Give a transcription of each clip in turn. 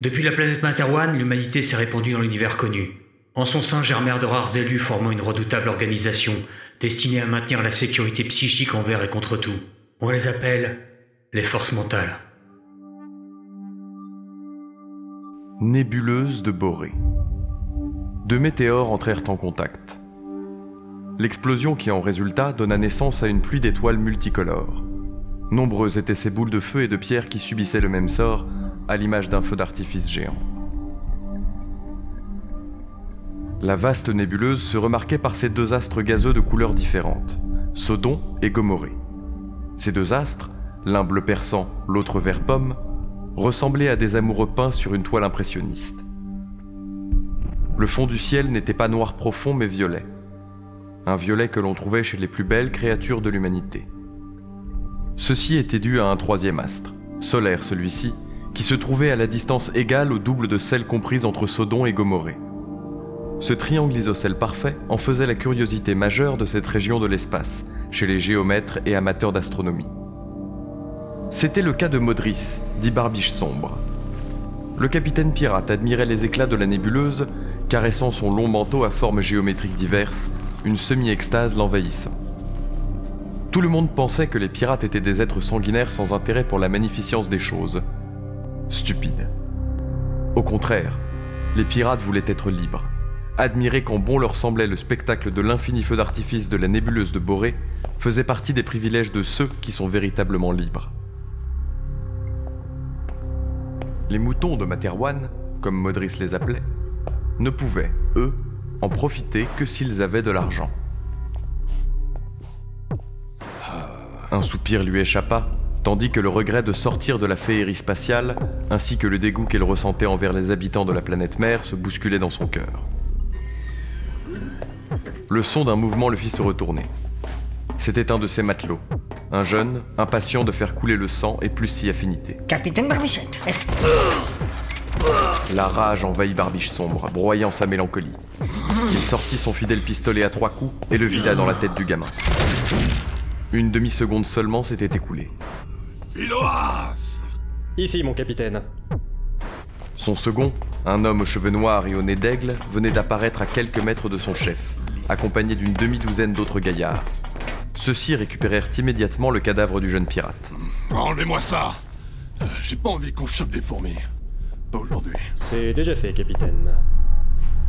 Depuis la planète Materwan, l'humanité s'est répandue dans l'univers connu. En son sein germèrent de rares élus formant une redoutable organisation destinée à maintenir la sécurité psychique envers et contre tout. On les appelle les forces mentales. Nébuleuse de Boré. Deux météores entrèrent en contact. L'explosion qui en résulta donna naissance à une pluie d'étoiles multicolores. Nombreuses étaient ces boules de feu et de pierre qui subissaient le même sort, à l'image d'un feu d'artifice géant. La vaste nébuleuse se remarquait par ces deux astres gazeux de couleurs différentes, Sodon et Gomorrée. Ces deux astres, l'un bleu perçant, l'autre vert pomme, ressemblaient à des amoureux peints sur une toile impressionniste. Le fond du ciel n'était pas noir profond mais violet, un violet que l'on trouvait chez les plus belles créatures de l'humanité. Ceci était dû à un troisième astre, solaire celui-ci, qui se trouvait à la distance égale au double de celle comprise entre Sodon et Gomorrée. Ce triangle isocèle parfait en faisait la curiosité majeure de cette région de l'espace, chez les géomètres et amateurs d'astronomie. C'était le cas de Modris, dit Barbiche Sombre. Le capitaine pirate admirait les éclats de la nébuleuse, caressant son long manteau à formes géométriques diverses, une semi-extase l'envahissant. Tout le monde pensait que les pirates étaient des êtres sanguinaires sans intérêt pour la magnificence des choses. Stupides. Au contraire, les pirates voulaient être libres. Admirer quand bon leur semblait le spectacle de l'infini feu d'artifice de la nébuleuse de Boré faisait partie des privilèges de ceux qui sont véritablement libres. Les moutons de Materwan, comme Modris les appelait, ne pouvaient, eux, en profiter que s'ils avaient de l'argent. Un soupir lui échappa, tandis que le regret de sortir de la féerie spatiale, ainsi que le dégoût qu'elle ressentait envers les habitants de la planète mère, se bousculaient dans son cœur. Le son d'un mouvement le fit se retourner. C'était un de ses matelots, un jeune, impatient de faire couler le sang et plus si affinité. Capitaine Barbichette, est-ce... La rage envahit Barbiche sombre, broyant sa mélancolie. Il sortit son fidèle pistolet à trois coups et le vida dans la tête du gamin. Une demi-seconde seulement s'était écoulée. Philoas Ici, mon capitaine. Son second, un homme aux cheveux noirs et au nez d'aigle, venait d'apparaître à quelques mètres de son chef, accompagné d'une demi-douzaine d'autres gaillards. Ceux-ci récupérèrent immédiatement le cadavre du jeune pirate. Enlevez-moi ça Euh, J'ai pas envie qu'on chope des fourmis. Pas aujourd'hui. C'est déjà fait, capitaine.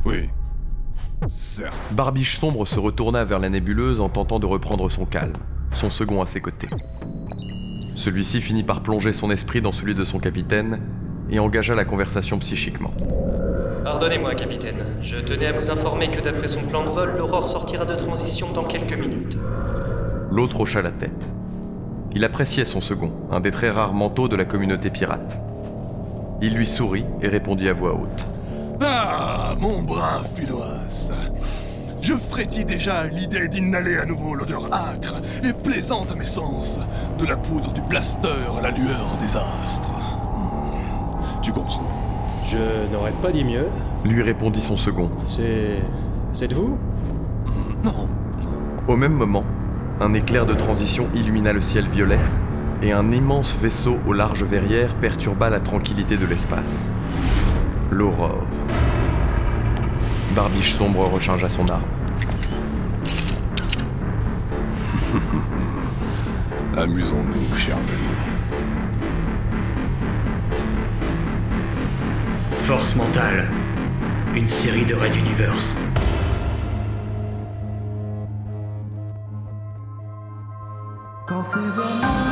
Oui. Certes. Barbiche sombre se retourna vers la nébuleuse en tentant de reprendre son calme, son second à ses côtés. Celui-ci finit par plonger son esprit dans celui de son capitaine et engagea la conversation psychiquement. Pardonnez-moi, capitaine. Je tenais à vous informer que d'après son plan de vol, l'aurore sortira de transition dans quelques minutes. L'autre hocha la tête. Il appréciait son second, un des très rares manteaux de la communauté pirate. Il lui sourit et répondit à voix haute. Ah, mon brave Philoas Je frétille déjà à l'idée d'inhaler à nouveau l'odeur âcre et plaisante à mes sens de la poudre du blaster à la lueur des astres. Hmm, Tu comprends? Je n'aurais pas dit mieux. Lui répondit son second. C'est. C'est de vous? Non. Au même moment, un éclair de transition illumina le ciel violet et un immense vaisseau aux larges verrières perturba la tranquillité de l'espace. L'aurore. Barbiche sombre rechargea son arme. Amusons-nous, chers amis. Force mentale. Une série de Red Universe. Quand c'est vraiment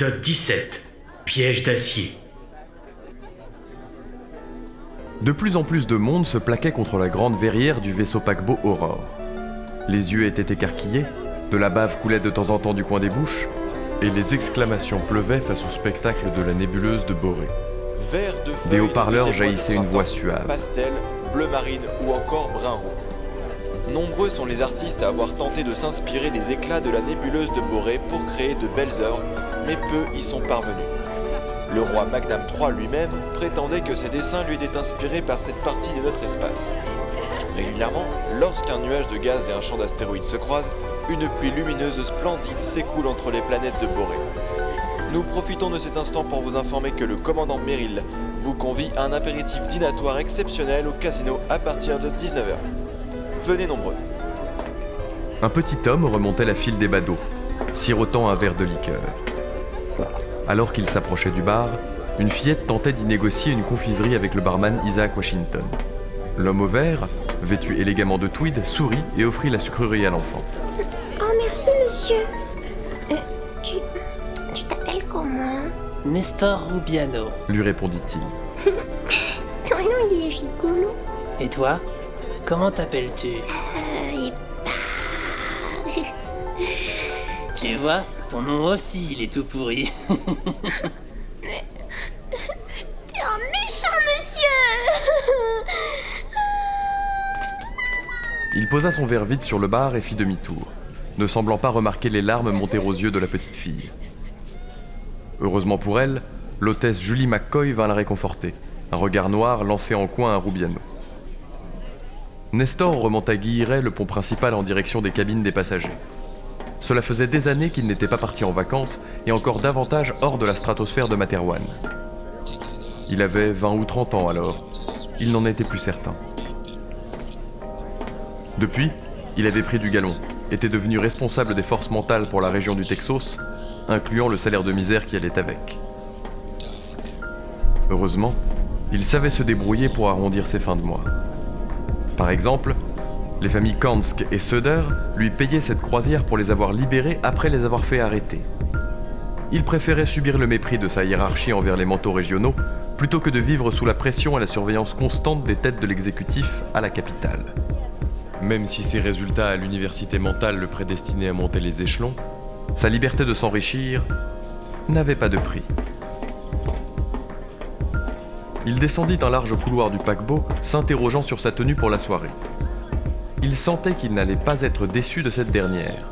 Épisode 17. Piège d'acier. De plus en plus de monde se plaquait contre la grande verrière du vaisseau paquebot Aurore. Les yeux étaient écarquillés, de la bave coulait de temps en temps du coin des bouches, et les exclamations pleuvaient face au spectacle de la nébuleuse de Boré. Vert de Des haut-parleurs de jaillissaient une voix suave. Pastel, bleu marine ou encore brun roux. Nombreux sont les artistes à avoir tenté de s'inspirer des éclats de la nébuleuse de Boré pour créer de belles œuvres, mais peu y sont parvenus. Le roi Magnam III lui-même prétendait que ses dessins lui étaient inspirés par cette partie de notre espace. Régulièrement, lorsqu'un nuage de gaz et un champ d'astéroïdes se croisent, une pluie lumineuse splendide s'écoule entre les planètes de Boré. Nous profitons de cet instant pour vous informer que le commandant Merrill vous convie à un apéritif dînatoire exceptionnel au casino à partir de 19h. Venez nombreux. Un petit homme remontait la file des badauds, sirotant un verre de liqueur. Alors qu'il s'approchait du bar, une fillette tentait d'y négocier une confiserie avec le barman Isaac Washington. L'homme au vert, vêtu élégamment de tweed, sourit et offrit la sucrerie à l'enfant. Oh, merci, monsieur. Euh, tu. Tu t'appelles comment? Nestor Rubiano. Lui répondit-il. Ton nom, il est rigolo. Et toi? Comment t'appelles-tu? Euh, bah. Tu vois, ton nom aussi, il est tout pourri. T'es un méchant monsieur Il posa son verre vide sur le bar et fit demi-tour, ne semblant pas remarquer les larmes monter aux yeux de la petite fille. Heureusement pour elle, l'hôtesse Julie McCoy vint la réconforter, un regard noir lancé en coin à Rubiano. Nestor remonta Guilleret le pont principal en direction des cabines des passagers. Cela faisait des années qu'il n'était pas parti en vacances et encore davantage hors de la stratosphère de Materwan. Il avait 20 ou 30 ans alors. Il n'en était plus certain. Depuis, il avait pris du galon, était devenu responsable des forces mentales pour la région du Texas, incluant le salaire de misère qui allait avec. Heureusement, il savait se débrouiller pour arrondir ses fins de mois. Par exemple, les familles Kansk et Söder lui payaient cette croisière pour les avoir libérés après les avoir fait arrêter. Il préférait subir le mépris de sa hiérarchie envers les manteaux régionaux plutôt que de vivre sous la pression et la surveillance constante des têtes de l'exécutif à la capitale. Même si ses résultats à l'université mentale le prédestinaient à monter les échelons, sa liberté de s'enrichir n'avait pas de prix. Il descendit un large couloir du paquebot, s'interrogeant sur sa tenue pour la soirée. Il sentait qu'il n'allait pas être déçu de cette dernière.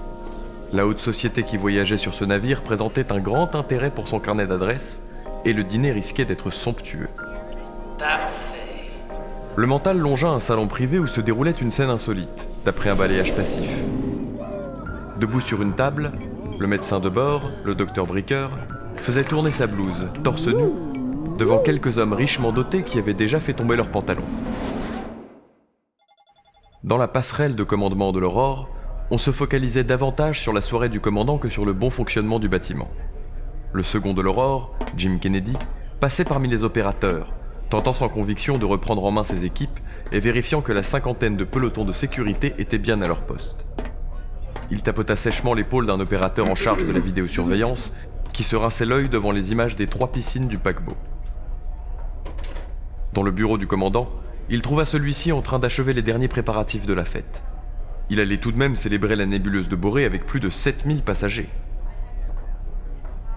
La haute société qui voyageait sur ce navire présentait un grand intérêt pour son carnet d'adresses, et le dîner risquait d'être somptueux. Parfait. Le mental longea un salon privé où se déroulait une scène insolite, d'après un balayage passif. Debout sur une table, le médecin de bord, le docteur Bricker, faisait tourner sa blouse, torse nu, devant quelques hommes richement dotés qui avaient déjà fait tomber leurs pantalons. Dans la passerelle de commandement de l'Aurore, on se focalisait davantage sur la soirée du commandant que sur le bon fonctionnement du bâtiment. Le second de l'Aurore, Jim Kennedy, passait parmi les opérateurs, tentant sans conviction de reprendre en main ses équipes et vérifiant que la cinquantaine de pelotons de sécurité étaient bien à leur poste. Il tapota sèchement l'épaule d'un opérateur en charge de la vidéosurveillance qui se rinçait l'œil devant les images des trois piscines du paquebot. Dans le bureau du commandant, il trouva celui-ci en train d'achever les derniers préparatifs de la fête. Il allait tout de même célébrer la nébuleuse de Boré avec plus de 7000 passagers.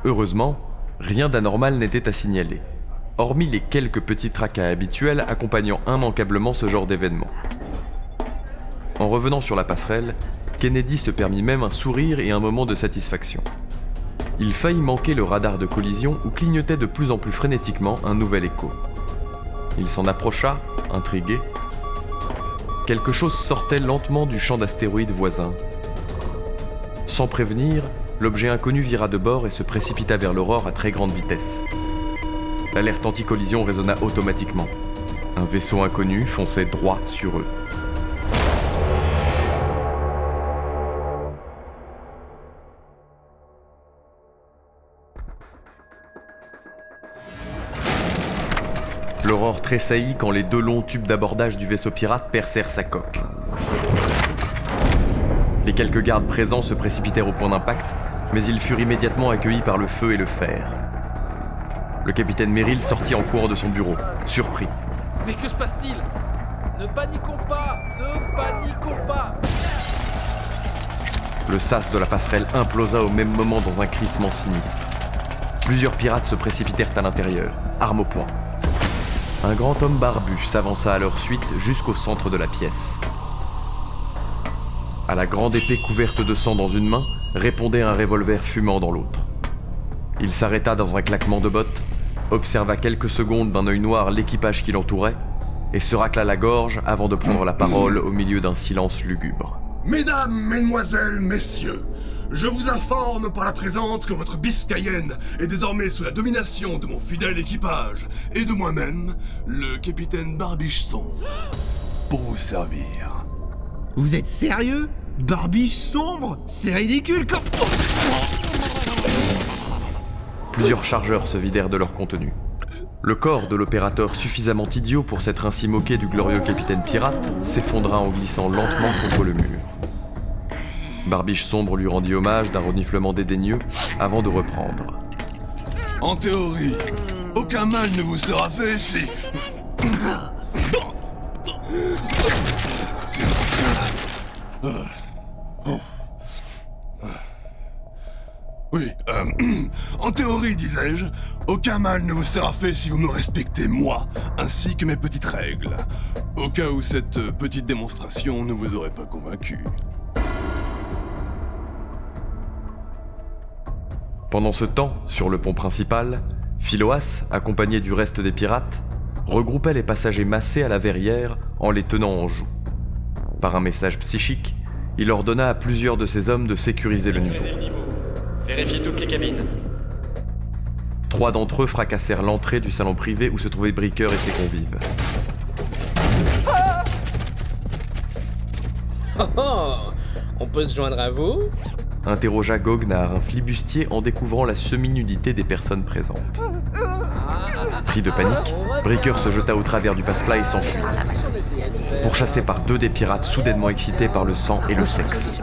Heureusement, rien d'anormal n'était à signaler, hormis les quelques petits tracas habituels accompagnant immanquablement ce genre d'événement. En revenant sur la passerelle, Kennedy se permit même un sourire et un moment de satisfaction. Il faillit manquer le radar de collision où clignotait de plus en plus frénétiquement un nouvel écho. Il s'en approcha, intrigué. Quelque chose sortait lentement du champ d'astéroïdes voisin. Sans prévenir, l'objet inconnu vira de bord et se précipita vers l'aurore à très grande vitesse. L'alerte anti-collision résonna automatiquement. Un vaisseau inconnu fonçait droit sur eux. L'aurore tressaillit quand les deux longs tubes d'abordage du vaisseau pirate percèrent sa coque. Les quelques gardes présents se précipitèrent au point d'impact, mais ils furent immédiatement accueillis par le feu et le fer. Le capitaine Merrill sortit en courant de son bureau, surpris. Mais que se passe-t-il? Ne paniquons pas Ne paniquons pas Le sas de la passerelle implosa au même moment dans un crissement sinistre. Plusieurs pirates se précipitèrent à l'intérieur, armes au poing. Un grand homme barbu s'avança à leur suite jusqu'au centre de la pièce. À la grande épée couverte de sang dans une main, répondait un revolver fumant dans l'autre. Il s'arrêta dans un claquement de bottes, observa quelques secondes d'un œil noir l'équipage qui l'entourait, et se racla la gorge avant de prendre la parole au milieu d'un silence lugubre. Mesdames, mesdemoiselles, messieurs, je vous informe par la présente que votre Biscayenne est désormais sous la domination de mon fidèle équipage et de moi-même, le capitaine Barbiche Sombre, pour vous servir. Vous êtes sérieux? Barbiche sombre? C'est ridicule comme... Plusieurs chargeurs se vidèrent de leur contenu. Le corps de l'opérateur suffisamment idiot pour s'être ainsi moqué du glorieux capitaine pirate s'effondra en glissant lentement contre le mur. Barbiche sombre lui rendit hommage d'un reniflement dédaigneux avant de reprendre. En théorie, aucun mal ne vous sera fait si... Oui, euh, en théorie, disais-je, aucun mal ne vous sera fait si vous me respectez moi, ainsi que mes petites règles. Au cas où cette petite démonstration ne vous aurait pas convaincu. Pendant ce temps, sur le pont principal, Philoas, accompagné du reste des pirates, regroupait les passagers massés à la verrière en les tenant en joue. Par un message psychique, il ordonna à plusieurs de ses hommes de sécuriser le niveau. Sécurisez le niveau. Vérifiez toutes les cabines. Trois d'entre eux fracassèrent l'entrée du salon privé où se trouvaient Bricker et ses convives. Oh oh On peut se joindre à vous Interrogea Goguenard, un flibustier, en découvrant la semi-nudité des personnes présentes. Pris de panique, Breaker se jeta au travers du passe-plat et s'enfuit, pourchassé par deux des pirates soudainement excités par le sang et le sexe.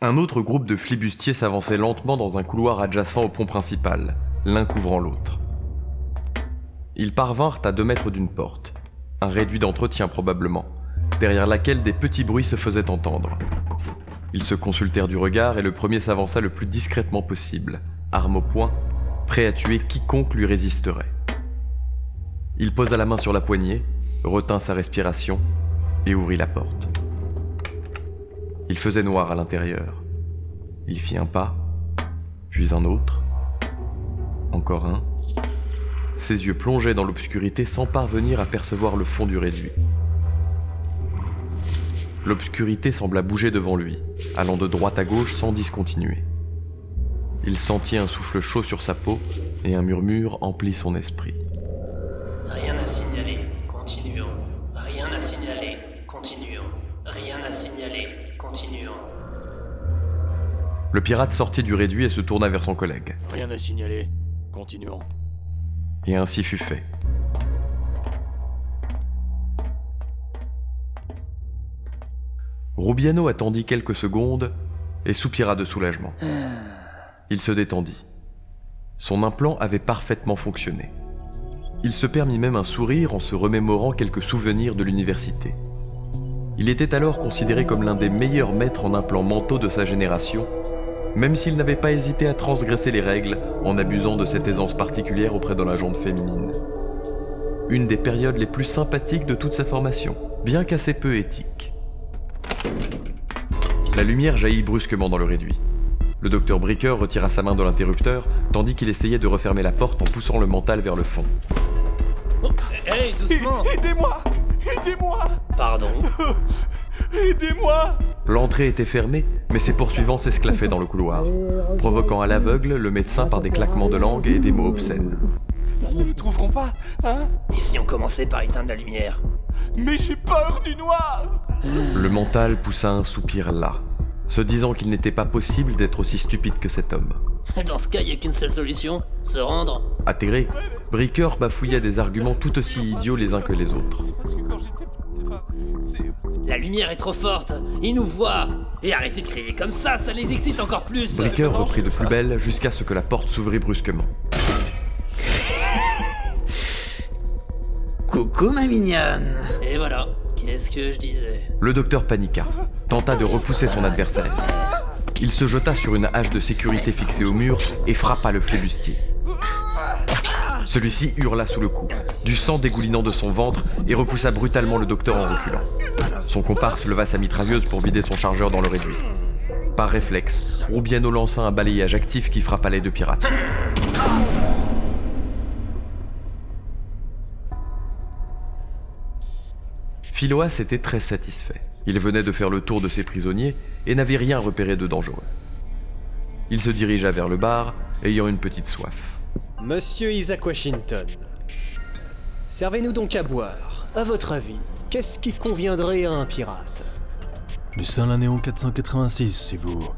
Un autre groupe de flibustiers s'avançait lentement dans un couloir adjacent au pont principal, l'un couvrant l'autre. Ils parvinrent à deux mètres d'une porte, un réduit d'entretien probablement, derrière laquelle des petits bruits se faisaient entendre. Ils se consultèrent du regard et le premier s'avança le plus discrètement possible, arme au poing, prêt à tuer quiconque lui résisterait. Il posa la main sur la poignée, retint sa respiration et ouvrit la porte. Il faisait noir à l'intérieur. Il fit un pas, puis un autre, encore un. Ses yeux plongeaient dans l'obscurité sans parvenir à percevoir le fond du réduit. L'obscurité sembla bouger devant lui, allant de droite à gauche sans discontinuer. Il sentit un souffle chaud sur sa peau et un murmure emplit son esprit. Rien à signaler, continuons. Rien à signaler, continuons. Rien à signaler, continuons. Le pirate sortit du réduit et se tourna vers son collègue. Rien à signaler. Continuons. Et ainsi fut fait. Rubiano attendit quelques secondes et soupira de soulagement. Il se détendit. Son implant avait parfaitement fonctionné. Il se permit même un sourire en se remémorant quelques souvenirs de l'université. Il était alors considéré comme l'un des meilleurs maîtres en implants mentaux de sa génération, même s'il n'avait pas hésité à transgresser les règles en abusant de cette aisance particulière auprès de la jante féminine. Une des périodes les plus sympathiques de toute sa formation, bien qu'assez peu éthique. La lumière jaillit brusquement dans le réduit. Le docteur Bricker retira sa main de l'interrupteur, tandis qu'il essayait de refermer la porte en poussant le mental vers le fond. Hey, doucement Aidez-moi Aidez-moi Pardon Aidez-moi L'entrée était fermée, mais ses poursuivants s'esclaffaient dans le couloir, provoquant à l'aveugle le médecin par des claquements de langue et des mots obscènes. Ils ne trouveront pas, hein Et si on commençait par éteindre la lumière Mais j'ai peur du noir Le mental poussa un soupir las, se disant qu'il n'était pas possible d'être aussi stupide que cet homme. Dans ce cas, y a qu'une seule solution se rendre. Atterré, Bricker bafouillait des arguments tout aussi idiots les uns que les autres. Enfin. La lumière est trop forte, ils nous voient. Et arrêtez de crier comme ça, ça les excite encore plus. Bricker reprit de plus belle jusqu'à ce que la porte s'ouvrit brusquement. Coucou ma mignonne Et voilà, qu'est-ce que je disais? Le docteur paniqua, tenta de repousser son adversaire. Il se jeta sur une hache de sécurité fixée au mur et frappa le flébustier. Celui-ci hurla sous le coup, du sang dégoulinant de son ventre et repoussa brutalement le docteur en reculant. Son comparse leva sa mitrailleuse pour vider son chargeur dans le réduit. Par réflexe, Rubiano lança un balayage actif qui frappa les deux pirates. Philoas était très satisfait. Il venait de faire le tour de ses prisonniers et n'avait rien repéré de dangereux. Il se dirigea vers le bar, ayant une petite soif. Monsieur Isaac Washington, servez-nous donc à boire. À votre avis, qu'est-ce qui conviendrait à un pirate? Du Saint-Lanéon 486, si vous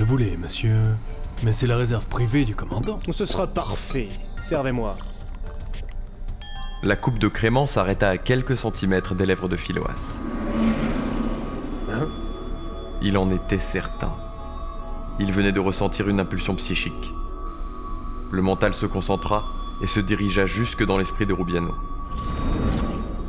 le voulez, monsieur. Mais c'est la réserve privée du commandant. Ce sera parfait. Servez-moi. La coupe de crément s'arrêta à quelques centimètres des lèvres de Philoas. Hein? Il en était certain. Il venait de ressentir une impulsion psychique. Le mental se concentra et se dirigea jusque dans l'esprit de Rubiano.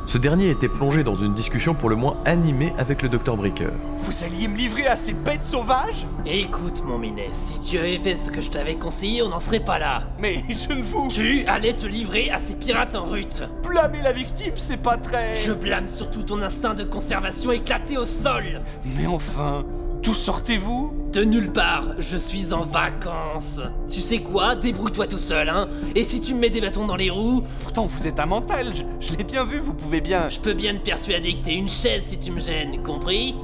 Ce dernier était plongé dans une discussion pour le moins animée avec le docteur Bricker. Vous alliez me livrer à ces bêtes sauvages? Écoute, mon minet, si tu avais fait ce que je t'avais conseillé, on n'en serait pas là. Mais je ne vous. Tu allais te livrer à ces pirates en rute. Blâmer la victime, c'est pas très. Je blâme surtout ton instinct de conservation éclaté au sol. Mais enfin, d'où sortez-vous? De nulle part, je suis en vacances. Tu sais quoi? Débrouille-toi tout seul, hein Et si tu me mets des bâtons dans les roues? Pourtant, vous êtes un mental, je, je l'ai bien vu, vous pouvez bien. Je peux bien te persuader que t'es une chaise si tu me gênes, compris?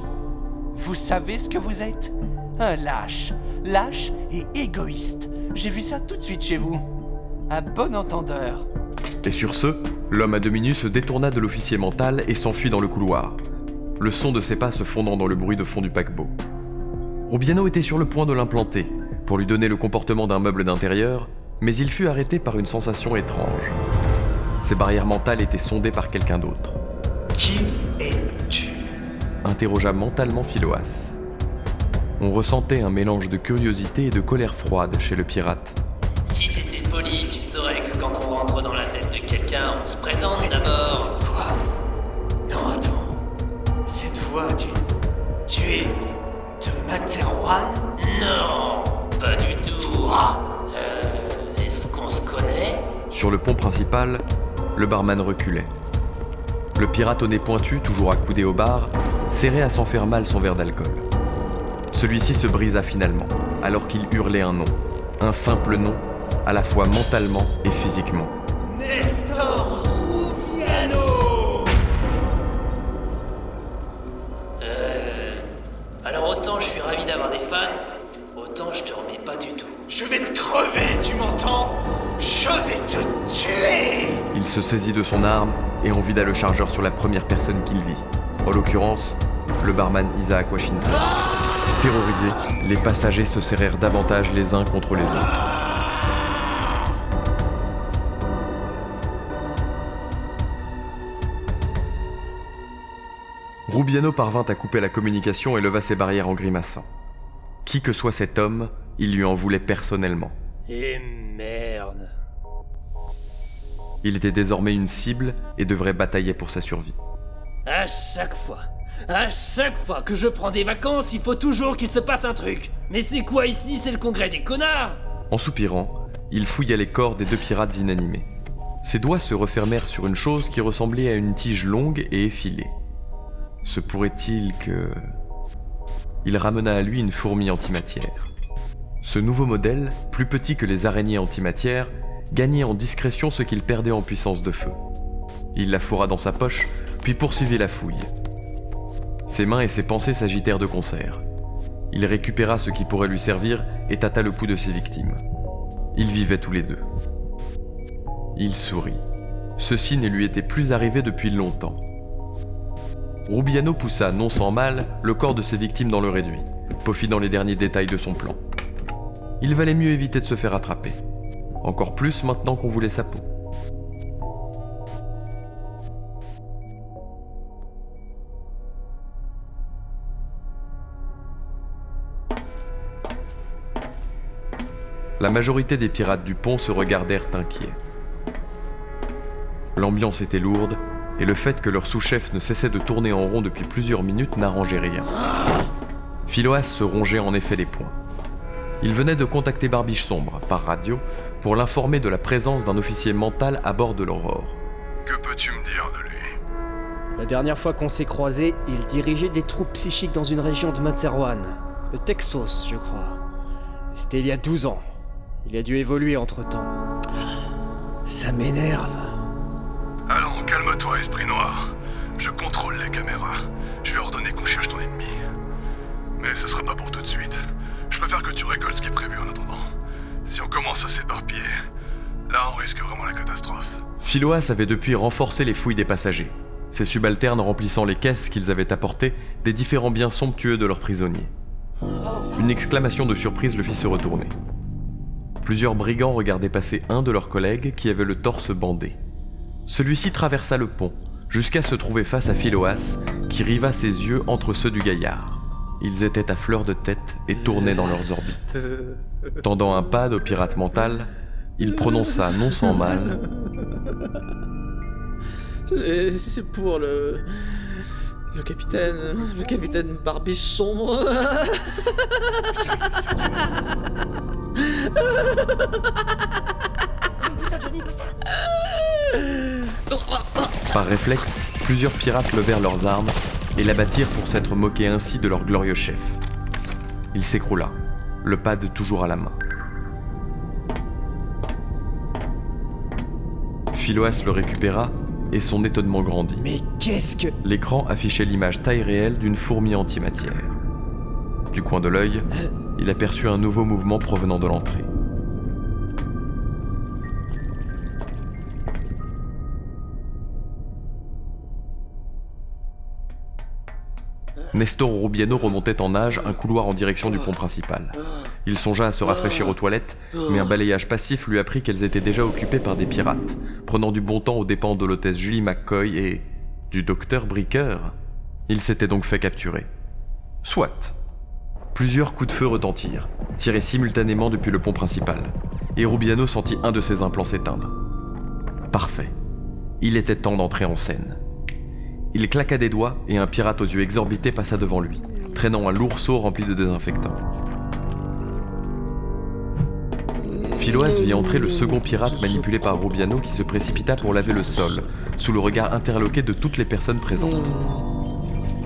Vous savez ce que vous êtes? Un lâche. Lâche et égoïste. J'ai vu ça tout de suite chez vous. À bon entendeur. Et sur ce, l'homme à demi nu se détourna de l'officier mental et s'enfuit dans le couloir, le son de ses pas se fondant dans le bruit de fond du paquebot. Rubiano était sur le point de l'implanter, pour lui donner le comportement d'un meuble d'intérieur, mais il fut arrêté par une sensation étrange. Ses barrières mentales étaient sondées par quelqu'un d'autre. Qui es-tu? Interrogea mentalement Philoas. On ressentait un mélange de curiosité et de colère froide chez le pirate. Si t'étais poli, tu saurais que quand on rentre dans la tête de quelqu'un, on se présente d'abord. Tu. Tu es. de Materwan Non, pas du tout. Toi? Euh, est-ce qu'on se connaît? Sur le pont principal, le barman reculait. Le pirate au nez pointu, toujours accoudé au bar, serrait à s'en faire mal son verre d'alcool. Celui-ci se brisa finalement, alors qu'il hurlait un nom. Un simple nom, à la fois mentalement et physiquement. Je vais te crever, tu m'entends? Je vais te tuer Il se saisit de son arme et en vida le chargeur sur la première personne qu'il vit. En l'occurrence, le barman Isaac Washington. Terrorisés, les passagers se serrèrent davantage les uns contre les autres. Rubiano parvint à couper la communication et leva ses barrières en grimaçant. Qui que soit cet homme, il lui en voulait personnellement. Et merde. Il était désormais une cible et devrait batailler pour sa survie. À chaque fois, à chaque fois que je prends des vacances, il faut toujours qu'il se passe un truc. Mais c'est quoi ici? C'est le congrès des connards En soupirant, il fouilla les corps des deux pirates inanimés. Ses doigts se refermèrent sur une chose qui ressemblait à une tige longue et effilée. Se pourrait-il que... Il ramena à lui une fourmi antimatière. Ce nouveau modèle, plus petit que les araignées antimatière, gagnait en discrétion ce qu'il perdait en puissance de feu. Il la fourra dans sa poche, puis poursuivit la fouille. Ses mains et ses pensées s'agitèrent de concert. Il récupéra ce qui pourrait lui servir et tâta le pouls de ses victimes. Ils vivaient tous les deux. Il sourit. Ceci ne lui était plus arrivé depuis longtemps. Rubiano poussa, non sans mal, le corps de ses victimes dans le réduit, peaufinant les derniers détails de son plan. Il valait mieux éviter de se faire attraper. Encore plus maintenant qu'on voulait sa peau. La majorité des pirates du pont se regardèrent inquiets. L'ambiance était lourde, et le fait que leur sous-chef ne cessait de tourner en rond depuis plusieurs minutes n'arrangeait rien. Philoas se rongeait en effet les poings. Il venait de contacter Barbiche Sombre, par radio, pour l'informer de la présence d'un officier mental à bord de l'Aurore. Que peux-tu me dire de lui? La dernière fois qu'on s'est croisés, il dirigeait des troupes psychiques dans une région de Materwan. Le Texas, je crois. C'était il y a 12 ans. Il a dû évoluer entre-temps. Ça m'énerve. Allons, calme-toi, esprit noir. Je contrôle les caméras. Je vais ordonner qu'on cherche ton ennemi. Mais ce sera pas pour tout de suite. Je préfère que tu récoltes ce qui est prévu en attendant. Si on commence à s'éparpiller, là on risque vraiment la catastrophe. Philoas avait depuis renforcé les fouilles des passagers, ses subalternes remplissant les caisses qu'ils avaient apportées des différents biens somptueux de leurs prisonniers. Une exclamation de surprise le fit se retourner. Plusieurs brigands regardaient passer un de leurs collègues qui avait le torse bandé. Celui-ci traversa le pont, jusqu'à se trouver face à Philoas, qui riva ses yeux entre ceux du gaillard. Ils étaient à fleur de tête et tournaient dans leurs orbites. Tendant un pad au pirate mental, il prononça non sans mal C'est pour le. Le capitaine. Le capitaine Barbiche sombre. Par réflexe, plusieurs pirates levèrent leurs armes et l'abattirent pour s'être moqués ainsi de leur glorieux chef. Il s'écroula, le pad toujours à la main. Philoas le récupéra et son étonnement grandit. Mais qu'est-ce que. L'écran affichait l'image taille réelle d'une fourmi antimatière. Du coin de l'œil, il aperçut un nouveau mouvement provenant de l'entrée. Nestor Rubiano remontait en nage un couloir en direction du pont principal. Il songea à se rafraîchir aux toilettes, mais un balayage passif lui apprit qu'elles étaient déjà occupées par des pirates, prenant du bon temps aux dépens de l'hôtesse Julie McCoy et du docteur Bricker. Il s'était donc fait capturer. Soit. Plusieurs coups de feu retentirent, tirés simultanément depuis le pont principal, et Rubiano sentit un de ses implants s'éteindre. Parfait. Il était temps d'entrer en scène. Il claqua des doigts et un pirate aux yeux exorbités passa devant lui, traînant un lourd seau rempli de désinfectant. Philoas vit entrer le second pirate manipulé par Rubiano qui se précipita pour laver le sol, sous le regard interloqué de toutes les personnes présentes.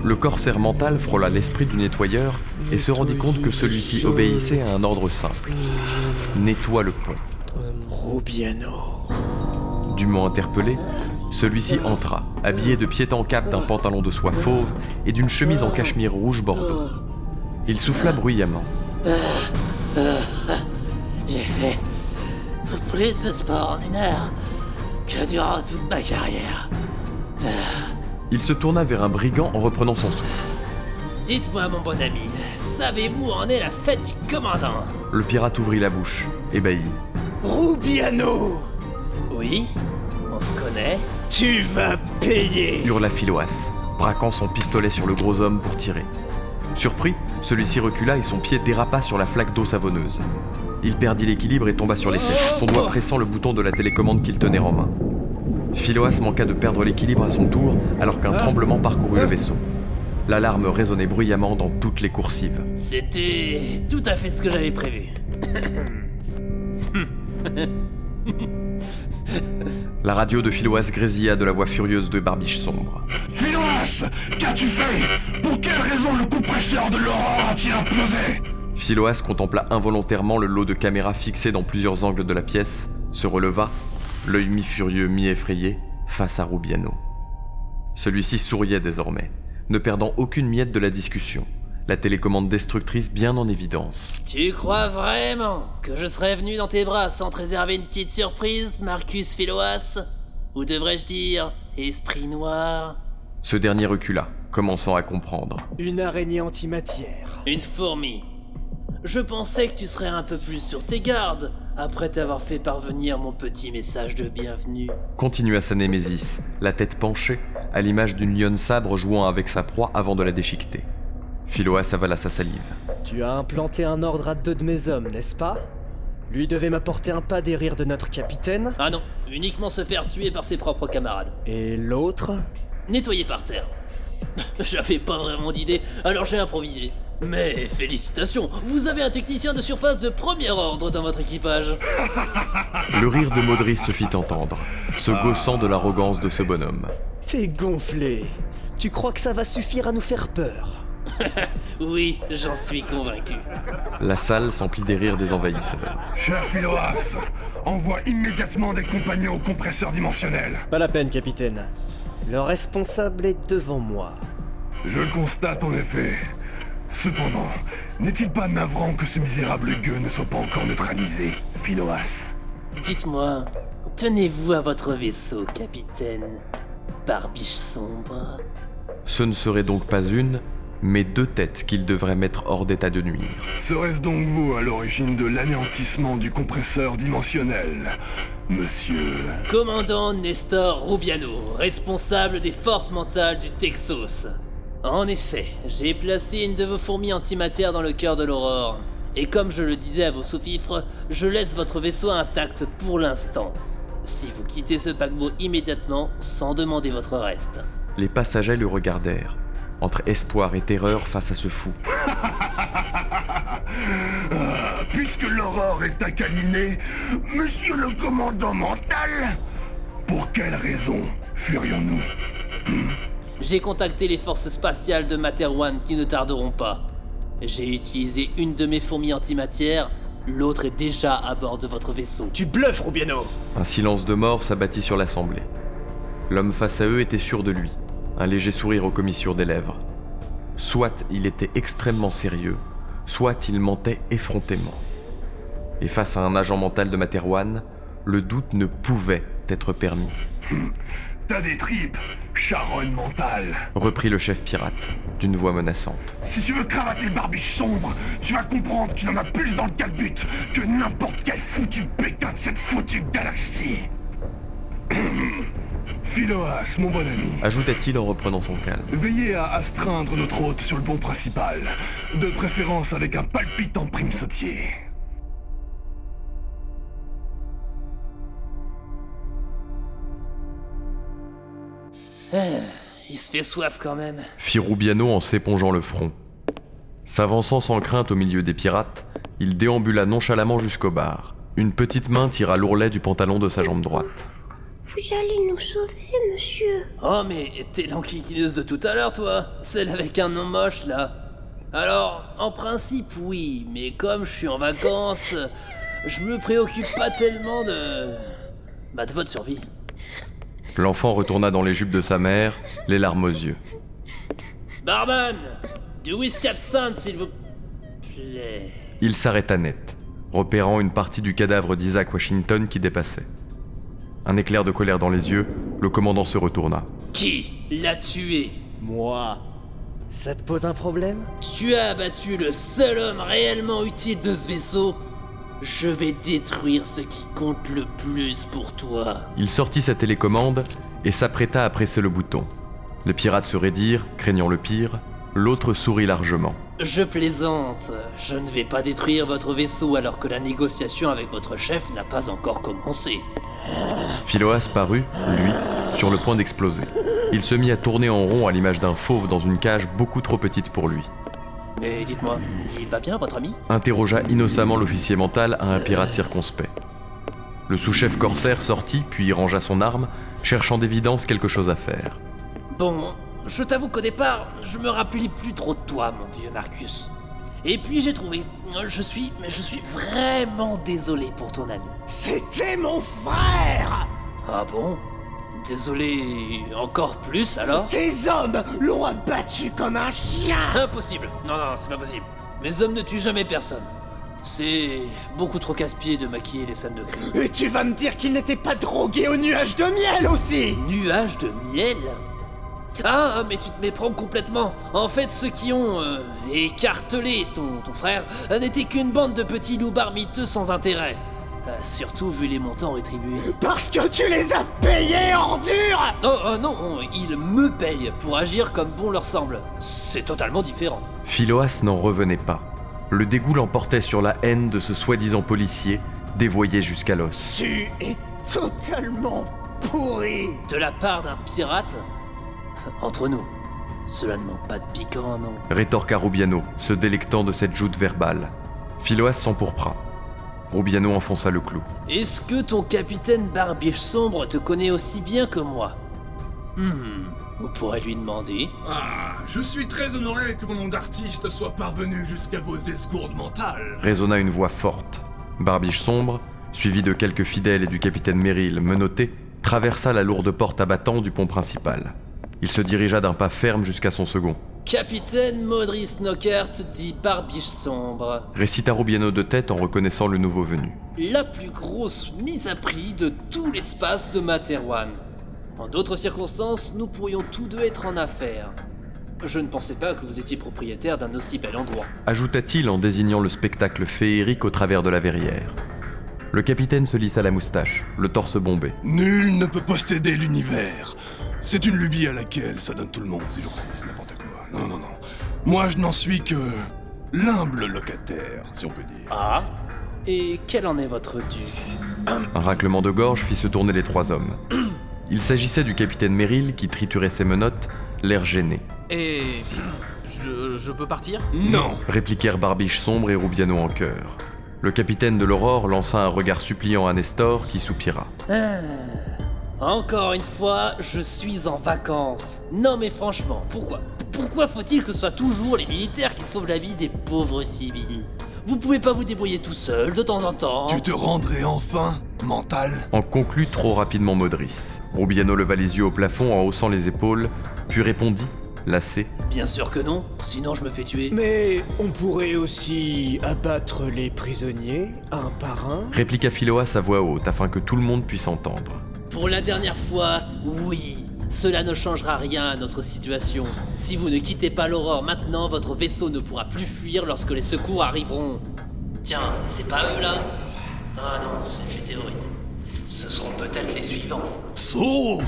Le corsaire mental frôla l'esprit du nettoyeur et se rendit compte que celui-ci obéissait à un ordre simple. Nettoie le pont. Rubiano. Dûment interpellé, celui-ci entra, habillé de pied en cap d'un pantalon de soie fauve et d'une chemise en cachemire rouge bordeaux. Il souffla bruyamment. J'ai fait plus de sport en une heure que durant toute ma carrière. Il se tourna vers un brigand en reprenant son souffle. Dites-moi, mon bon ami, savez-vous où en est la fête du commandant? Le pirate ouvrit la bouche, ébahi. Rubiano Oui On se connaît Tu vas payer Hurla Philoas, braquant son pistolet sur le gros homme pour tirer. Surpris, celui-ci recula et son pied dérapa sur la flaque d'eau savonneuse. Il perdit l'équilibre et tomba sur les fesses, son doigt pressant le bouton de la télécommande qu'il tenait en main. Philoas manqua de perdre l'équilibre à son tour alors qu'un tremblement parcourut le vaisseau. L'alarme résonnait bruyamment dans toutes les coursives. C'était tout à fait ce que j'avais prévu. La radio de Philoas grésilla de la voix furieuse de Barbiche sombre. Philoas Qu'as-tu fait? Pour quelle raison le compresseur de l'aurore a-t-il implosé? Philoas contempla involontairement le lot de caméras fixées dans plusieurs angles de la pièce, se releva, l'œil mi-furieux, mi-effrayé, face à Rubiano. Celui-ci souriait désormais, ne perdant aucune miette de la discussion, la télécommande destructrice bien en évidence. Tu crois vraiment que je serais venu dans tes bras sans te réserver une petite surprise, Marcus Philoas? Ou devrais-je dire, esprit noir? Ce dernier recula, commençant à comprendre. Une araignée antimatière. Une fourmi. Je pensais que tu serais un peu plus sur tes gardes, après t'avoir fait parvenir mon petit message de bienvenue. Continua sa némésis, la tête penchée, à l'image d'une lionne sabre jouant avec sa proie avant de la déchiqueter. Philoas avala sa salive. Tu as implanté un ordre à deux de mes hommes, n'est-ce pas? Lui devait m'apporter un pas des rires de notre capitaine. Ah non, uniquement se faire tuer par ses propres camarades. Et l'autre? Nettoyer par terre. J'avais pas vraiment d'idée, alors j'ai improvisé. Mais félicitations, vous avez un technicien de surface de premier ordre dans votre équipage. Le rire de Maudris se fit entendre, se gaussant de l'arrogance de ce bonhomme. T'es gonflé. Tu crois que ça va suffire à nous faire peur? oui, j'en suis convaincu. La salle s'emplit des rires des envahisseurs. Cher Philoas, envoie immédiatement des compagnons au compresseur dimensionnel. Pas la peine, capitaine. Le responsable est devant moi. Je le constate en effet. Cependant, n'est-il pas navrant que ce misérable gueux ne soit pas encore neutralisé, Philoas Dites-moi, tenez-vous à votre vaisseau, capitaine Barbiche sombre? Ce ne serait donc pas une, mais deux têtes qu'il devrait mettre hors d'état de nuire. Serait-ce donc vous à l'origine de l'anéantissement du compresseur dimensionnel, monsieur Commandant Nestor Rubiano, responsable des forces mentales du Texas. En effet, j'ai placé une de vos fourmis antimatière dans le cœur de l'aurore. Et comme je le disais à vos sous-fifres, je laisse votre vaisseau intact pour l'instant. Si vous quittez ce paquebot immédiatement, sans demander votre reste. Les passagers le regardèrent, entre espoir et terreur face à ce fou. Ah, puisque l'aurore est incalinée, monsieur le commandant mental, pour quelle raison furions-nous? Hmm? J'ai contacté les forces spatiales de Materwan qui ne tarderont pas. J'ai utilisé une de mes fourmis antimatière, l'autre est déjà à bord de votre vaisseau. Tu bluffes, Rubiano Un silence de mort s'abattit sur l'assemblée. L'homme face à eux était sûr de lui, un léger sourire aux commissures des lèvres. Soit il était extrêmement sérieux, soit il mentait effrontément. Et face à un agent mental de Materwan, le doute ne pouvait être permis. T'as des tripes, charonne mentale. Reprit le chef pirate, d'une voix menaçante. Si tu veux cravater le barbiche sombre, tu vas comprendre qu'il en a plus dans le calbut que n'importe quel foutu pékin de cette foutue galaxie. Philoas, mon bon ami. Ajouta-t-il en reprenant son calme. Veillez à astreindre notre hôte sur le pont principal, de préférence avec un palpitant prime sautier. Ah, il se fait soif quand même. Fit Rubiano en s'épongeant le front. S'avançant sans crainte au milieu des pirates, il déambula nonchalamment jusqu'au bar. Une petite main tira l'ourlet du pantalon de sa jambe droite. Vous allez nous sauver, monsieur. Oh mais t'es l'enquiquineuse de tout à l'heure toi Celle avec un nom moche là Alors, en principe oui, mais comme je suis en vacances, je me préoccupe pas tellement de... Bah de votre survie. L'enfant retourna dans les jupes de sa mère, les larmes aux yeux. Barman Du whisky absinthe s'il vous plaît. Il s'arrêta net, repérant une partie du cadavre d'Isaac Washington qui dépassait. Un éclair de colère dans les yeux, le commandant se retourna. Qui l'a tué? Moi. Ça te pose un problème? Tu as abattu le seul homme réellement utile de ce vaisseau Je vais détruire ce qui compte le plus pour toi. Il sortit sa télécommande et s'apprêta à presser le bouton. Les pirates se raidirent, craignant le pire. L'autre sourit largement. Je plaisante. Je ne vais pas détruire votre vaisseau alors que la négociation avec votre chef n'a pas encore commencé. Philoas parut, lui, sur le point d'exploser. Il se mit à tourner en rond à l'image d'un fauve dans une cage beaucoup trop petite pour lui. Mais dites-moi, il va bien votre ami? Interrogea innocemment l'officier mental à un pirate circonspect. Le sous-chef corsaire sortit, puis rangea son arme, cherchant d'évidence quelque chose à faire. Bon, je t'avoue qu'au départ, je me rappelais plus trop de toi, mon vieux Marcus. Et puis j'ai trouvé. Je suis, mais je suis vraiment désolé pour ton ami. C'était mon frère Ah bon? Désolé encore plus alors? Tes hommes l'ont abattu comme un chien Impossible Non, non, c'est pas possible. Mes hommes ne tuent jamais personne. C'est beaucoup trop casse-pied de maquiller les scènes de crime. Et tu vas me dire qu'il n'était pas drogué au nuage de miel aussi Nuage de miel? Ah, mais tu te méprends complètement. En fait, ceux qui ont euh, écartelé ton, ton frère n'étaient qu'une bande de petits loups barmiteux sans intérêt. Euh, surtout vu les montants rétribués. Parce que tu les as payés, ordure Non, euh, non, ils me payent pour agir comme bon leur semble. C'est totalement différent. Philoas n'en revenait pas. Le dégoût l'emportait sur la haine de ce soi-disant policier, dévoyé jusqu'à l'os. Tu es totalement pourri De la part d'un pirate Entre nous, cela ne manque pas de piquant, non Rétorqua Rubiano, se délectant de cette joute verbale. Philoas s'empourpra. Rubiano enfonça le clou. Est-ce que ton capitaine Barbiche Sombre te connaît aussi bien que moi Hmm, on pourrait lui demander. Ah, je suis très honoré que mon nom d'artiste soit parvenu jusqu'à vos escourdes mentales. Résonna une voix forte. Barbiche sombre, suivi de quelques fidèles et du capitaine Merrill menotté, traversa la lourde porte abattant du pont principal. Il se dirigea d'un pas ferme jusqu'à son second. Capitaine Maudry Knockert dit Barbiche Sombre. Récita Rubiano de tête en reconnaissant le nouveau venu. La plus grosse mise à prix de tout l'espace de Materwan. En d'autres circonstances, nous pourrions tous deux être en affaires. Je ne pensais pas que vous étiez propriétaire d'un aussi bel endroit. Ajouta-t-il en désignant le spectacle féerique au travers de la verrière. Le capitaine se lissa la moustache, le torse bombé. Nul ne peut posséder l'univers. C'est une lubie à laquelle ça donne tout le monde ces jours-ci, c'est n'importe quoi. Non, non, non. Moi, je n'en suis que l'humble locataire, si on peut dire. Ah Et quel en est votre dû? Un raclement de gorge fit se tourner les trois hommes. Il s'agissait du capitaine Merrill qui triturait ses menottes, l'air gêné. Et. Je, je peux partir? Non répliquèrent Barbiche sombre et Rubiano en chœur. Le capitaine de l'Aurore lança un regard suppliant à Nestor qui soupira. Ah. Encore une fois, je suis en vacances. Non mais franchement, pourquoi Pourquoi faut-il que ce soit toujours les militaires qui sauvent la vie des pauvres civils? Vous pouvez pas vous débrouiller tout seul de temps en temps Tu te rendrais enfin mental? En conclut trop rapidement Modris. Rubiano leva les yeux au plafond en haussant les épaules, puis répondit, lassé. Bien sûr que non, sinon je me fais tuer. Mais on pourrait aussi abattre les prisonniers un par un. Répliqua Philoas à voix haute afin que tout le monde puisse entendre. Pour la dernière fois, oui. Cela ne changera rien à notre situation. Si vous ne quittez pas l'aurore maintenant, votre vaisseau ne pourra plus fuir lorsque les secours arriveront. Tiens, c'est pas eux là? Ah non, c'est les théorites. Ce seront peut-être les suivants. Sauf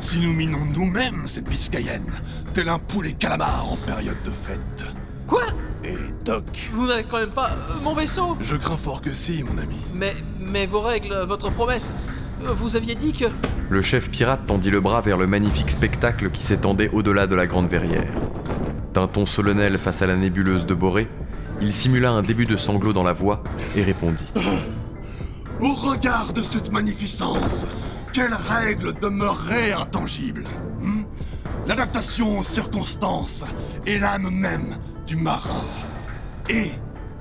si nous minons nous-mêmes cette biscayenne, tel un poulet calamar en période de fête. Quoi? Et Doc, Vous n'avez quand même pas. euh, mon vaisseau? Je crains fort que si, mon ami. Mais. Mais vos règles, votre promesse. Euh, Vous aviez dit que. Le chef pirate tendit le bras vers le magnifique spectacle qui s'étendait au-delà de la grande verrière. D'un ton solennel face à la nébuleuse de Boré, il simula un début de sanglot dans la voix et répondit. Au regard de cette magnificence, quelle règle demeurerait intangible hmm? L'adaptation aux circonstances et l'âme même du marin. Et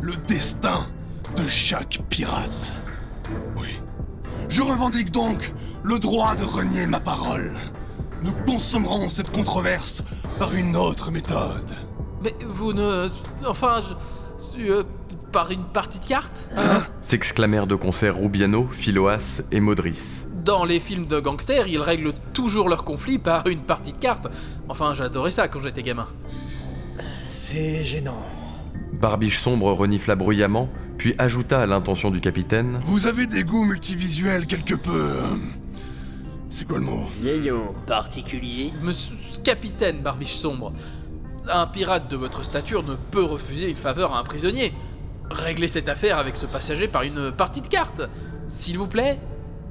le destin de chaque pirate. Oui. Je revendique donc le droit de renier ma parole. Nous consommerons cette controverse par une autre méthode. Mais vous ne. Enfin, je. euh, par une partie de cartes S'exclamèrent de concert Rubiano, Philoas et Modris. Dans les films de gangsters, ils règlent toujours leurs conflits par une partie de cartes. Enfin, j'adorais ça quand j'étais gamin. C'est gênant. Barbiche sombre renifla bruyamment, puis ajouta à l'intention du capitaine. Vous avez des goûts multivisuels quelque peu. euh, C'est quoi le mot? Vieillot. Particulier? Monsieur capitaine Barbiche Sombre, un pirate de votre stature ne peut refuser une faveur à un prisonnier. Réglez cette affaire avec ce passager par une partie de cartes. S'il vous plaît,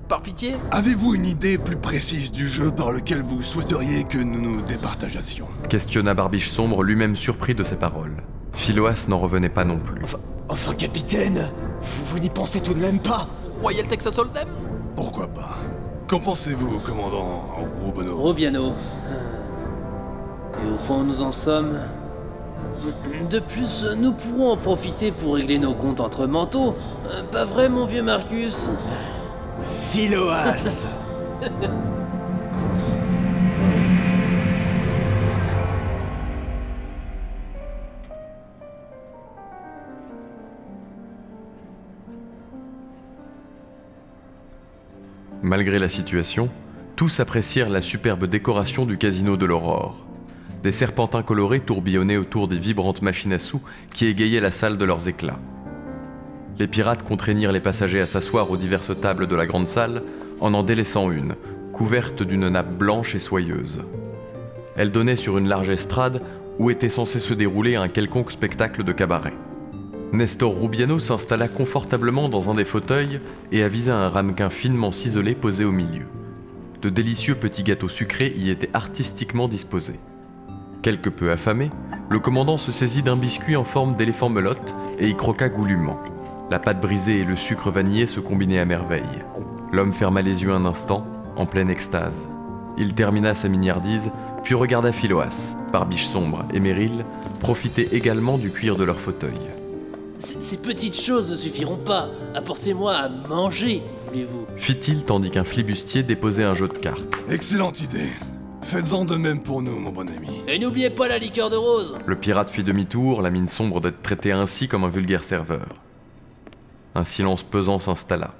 par pitié. Avez-vous une idée plus précise du jeu par lequel vous souhaiteriez que nous nous départageassions Questionna Barbiche sombre, lui-même surpris de ces paroles. Philoas n'en revenait pas non plus. Enfin, capitaine, vous, vous n'y pensez tout de même pas Royal Texas Hold'em? Pourquoi pas? Qu'en pensez-vous, commandant Rubiano Robiano. Et au point où nous en sommes? De plus, nous pourrons en profiter pour régler nos comptes entre manteaux. Euh, Pas vrai, mon vieux Marcus? Philoas Malgré la situation, Tous apprécièrent la superbe décoration du casino de l'Aurore. Des serpentins colorés tourbillonnaient autour des vibrantes machines à sous qui égayaient la salle de leurs éclats. Les pirates contraignirent les passagers à s'asseoir aux diverses tables de la grande salle, en en délaissant une, couverte d'une nappe blanche et soyeuse. Elle donnait sur une large estrade où était censé se dérouler un quelconque spectacle de cabaret. Nestor Rubiano s'installa confortablement dans un des fauteuils et avisa un ramequin finement ciselé posé au milieu. De délicieux petits gâteaux sucrés y étaient artistiquement disposés. Quelque peu affamé, le commandant se saisit d'un biscuit en forme d'éléphant melotte et y croqua goulûment. La pâte brisée et le sucre vanillé se combinaient à merveille. L'homme ferma les yeux un instant, en pleine extase. Il termina sa mignardise, puis regarda Philoas, Barbiche sombre et Meryl profiter également du cuir de leur fauteuil. Ces petites choses ne suffiront pas. Apportez-moi à manger, voulez-vous? Fit-il tandis qu'un flibustier déposait un jeu de cartes. Excellente idée. Faites-en de même pour nous, mon bon ami. Et n'oubliez pas la liqueur de rose Le pirate fit demi-tour, la mine sombre d'être traité ainsi comme un vulgaire serveur. Un silence pesant s'installa,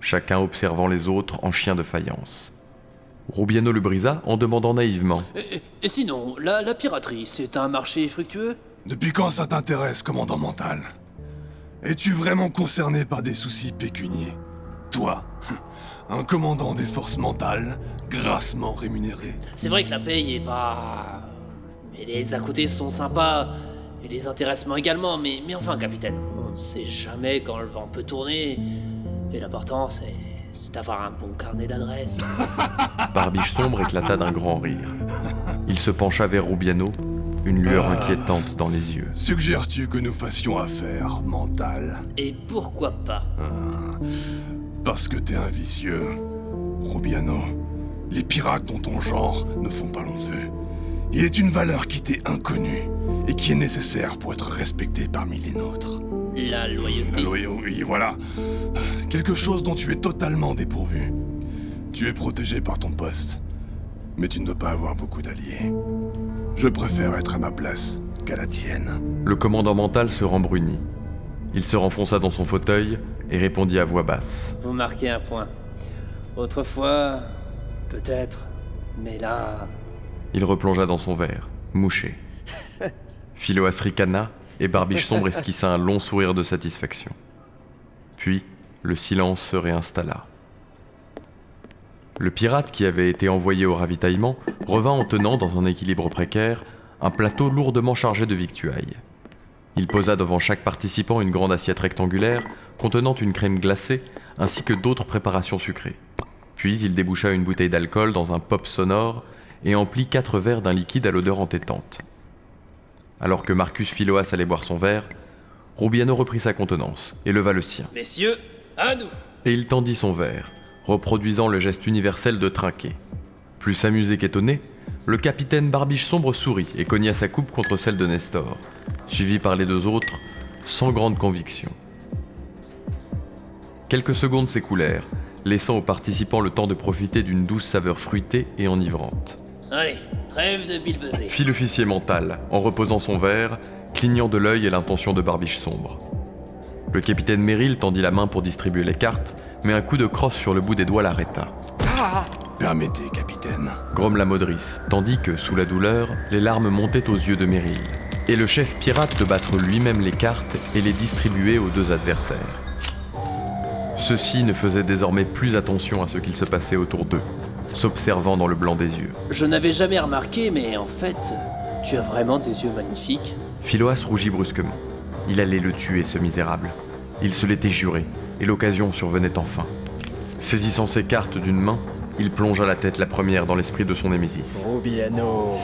chacun observant les autres en chien de faïence. Rubiano le brisa en demandant naïvement et, et- et sinon, la, la piraterie, c'est un marché fructueux? Depuis quand ça t'intéresse, commandant mental Es-tu vraiment concerné par des soucis pécuniers? Toi, un commandant des forces mentales, grassement rémunéré. C'est vrai que la paye est pas... Mais les à côté sont sympas, et les intéressements également, mais, mais enfin, capitaine, on ne sait jamais quand le vent peut tourner, et l'important, c'est c'est d'avoir un bon carnet d'adresses. Barbiche sombre éclata d'un grand rire. Il se pencha vers Rubiano, une lueur Ah. inquiétante dans les yeux. Suggères-tu que nous fassions affaire, mental Et pourquoi pas Ah, Parce que t'es un vicieux. Rubiano, les pirates dont ton genre ne font pas long feu. Il est une valeur qui t'est inconnue et qui est nécessaire pour être respectée parmi les nôtres. La loyauté. La loyauté, oui, voilà. Quelque chose dont tu es totalement dépourvu. Tu es protégé par ton poste, mais tu ne dois pas avoir beaucoup d'alliés. Je préfère être à ma place qu'à la tienne. Le commandant mental se rembrunit. Il se renfonça dans son fauteuil et répondit à voix basse. Vous marquez un point. Autrefois, peut-être, mais là... Il replongea dans son verre, mouché. Philoas ricana et Barbiche sombre esquissa un long sourire de satisfaction. Puis, le silence se réinstalla. Le pirate qui avait été envoyé au ravitaillement revint en tenant, dans un équilibre précaire, un plateau lourdement chargé de victuailles. Il posa devant chaque participant une grande assiette rectangulaire contenant une crème glacée ainsi que d'autres préparations sucrées. Puis il déboucha une bouteille d'alcool dans un pop sonore et emplit quatre verres d'un liquide à l'odeur entêtante. Alors que Marcus Philoas allait boire son verre, Rubiano reprit sa contenance et leva le sien. Messieurs, à nous Et il tendit son verre, reproduisant le geste universel de trinquer. Plus amusé qu'étonné, le capitaine Barbiche Sombre sourit et cogna sa coupe contre celle de Nestor, suivi par les deux autres, sans grande conviction. Quelques secondes s'écoulèrent, laissant aux participants le temps de profiter d'une douce saveur fruitée et enivrante. Allez, trêve de bilbezé. Fit l'officier mental, en reposant son verre, clignant de l'œil et l'intention de Barbiche Sombre. Le capitaine Merrill tendit la main pour distribuer les cartes, mais un coup de crosse sur le bout des doigts l'arrêta. Permettez, capitaine. Grommela Modris, tandis que, sous la douleur, les larmes montaient aux yeux de Merrill. Et le chef pirate de battre lui-même les cartes et les distribuer aux deux adversaires. Ceux-ci ne faisaient désormais plus attention à ce qu'il se passait autour d'eux, s'observant dans le blanc des yeux. Je n'avais jamais remarqué, mais en fait, tu as vraiment des yeux magnifiques. Philoas rougit brusquement. Il allait le tuer, ce misérable. Il se l'était juré, et l'occasion survenait enfin. Saisissant ses cartes d'une main, il plongea la tête la première dans l'esprit de son némésis. Rubiano.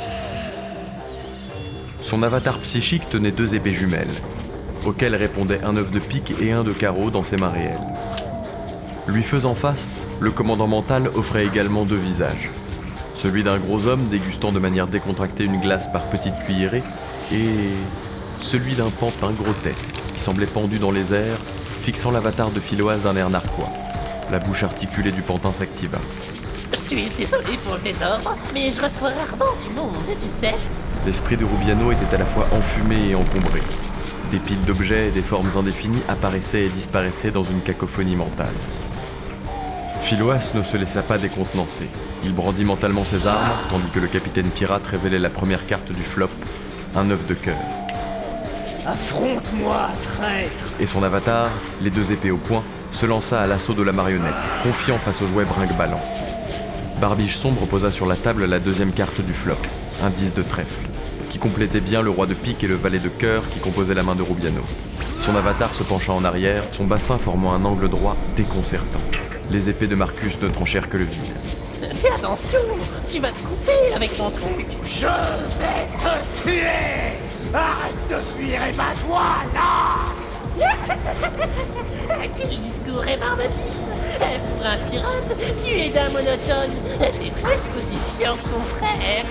Son avatar psychique tenait deux épées jumelles, auxquelles répondaient un œuf de pique et un de carreau dans ses mains réelles. Lui faisant face, le commandant mental offrait également deux visages. Celui d'un gros homme dégustant de manière décontractée une glace par petites cuillerées, et celui d'un pantin grotesque qui semblait pendu dans les airs, fixant l'avatar de Philoas d'un air narquois. La bouche articulée du pantin s'activa. Je suis désolé pour le désordre, mais je reçois rarement du monde, tu sais. L'esprit de Rubiano était à la fois enfumé et encombré. Des piles d'objets et des formes indéfinies apparaissaient et disparaissaient dans une cacophonie mentale. Philoas ne se laissa pas décontenancer. Il brandit mentalement ses armes, tandis que le capitaine pirate révélait la première carte du flop, un œuf de cœur. Affronte-moi, traître Et son avatar, les deux épées au poing, se lança à l'assaut de la marionnette, confiant face au jouet brinque-ballant. Barbiche sombre posa sur la table la deuxième carte du flop, un 10 de trèfle, qui complétait bien le roi de pique et le valet de cœur qui composaient la main de Rubiano. Son avatar se pencha en arrière, son bassin formant un angle droit déconcertant. Les épées de Marcus ne tranchèrent que le vide. Fais attention, tu vas te couper avec ton truc. Je vais te tuer Arrête de fuir et bats-toi, là Quel discours rébarbatif Pour un pirate, tu es d'un monotone. T'es presque aussi chiant que ton frère.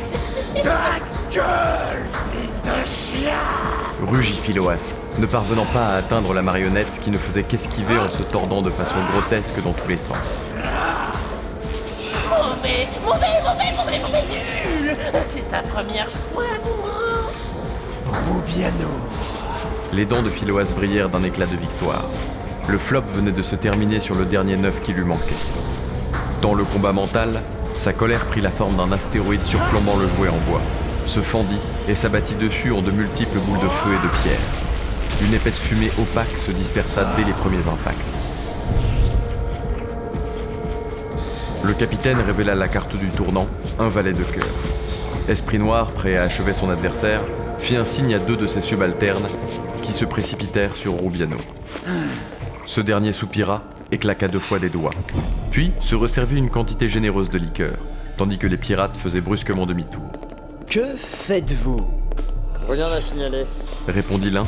Ta gueule, fils de chien Rugit Philoas, ne parvenant pas à atteindre la marionnette qui ne faisait qu'esquiver en se tordant de façon grotesque dans tous les sens. Mauvais, mauvais, mauvais, mauvais, mauvais, nul C'est ta première fois, Les dents de Philoas brillèrent d'un éclat de victoire. Le flop venait de se terminer sur le dernier neuf qui lui manquait. Dans le combat mental, sa colère prit la forme d'un astéroïde surplombant le jouet en bois, se fendit et s'abattit dessus en de multiples boules de feu et de pierre. Une épaisse fumée opaque se dispersa dès les premiers impacts. Le capitaine révéla la carte du tournant, un valet de cœur. Esprit noir, prêt à achever son adversaire, fit un signe à deux de ses subalternes qui se précipitèrent sur Rubiano. Ce dernier soupira et claqua deux fois des doigts, puis se resservit une quantité généreuse de liqueur, tandis que les pirates faisaient brusquement demi-tour. Que faites-vous? Rien à signaler. Répondit l'un.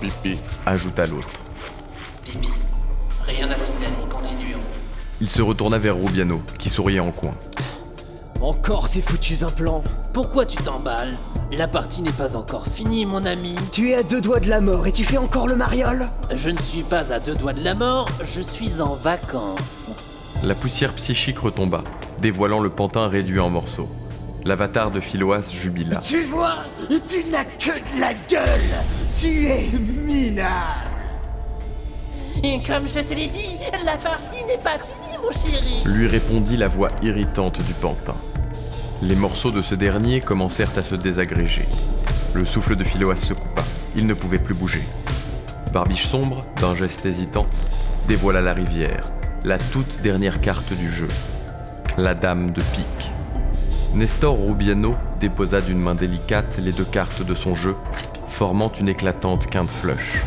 Pipi. Ajouta l'autre. Pipi. Rien à signaler, continuons. Il se retourna vers Rubiano, qui souriait en coin. Encore ces foutus implants Pourquoi tu t'emballes? La partie n'est pas encore finie, mon ami. Tu es à deux doigts de la mort et tu fais encore le mariole? Je ne suis pas à deux doigts de la mort, je suis en vacances. La poussière psychique retomba, dévoilant le pantin réduit en morceaux. L'avatar de Philoas jubila. Tu vois Tu n'as que de la gueule Tu es minable Et comme je te l'ai dit, la partie n'est pas finie, Lui répondit la voix irritante du pantin. Les morceaux de ce dernier commencèrent à se désagréger. Le souffle de Philoas se coupa. Il ne pouvait plus bouger. Barbiche sombre, d'un geste hésitant, dévoila la rivière, la toute dernière carte du jeu. La dame de pique. Nestor Rubiano déposa d'une main délicate les deux cartes de son jeu, formant une éclatante quinte flush.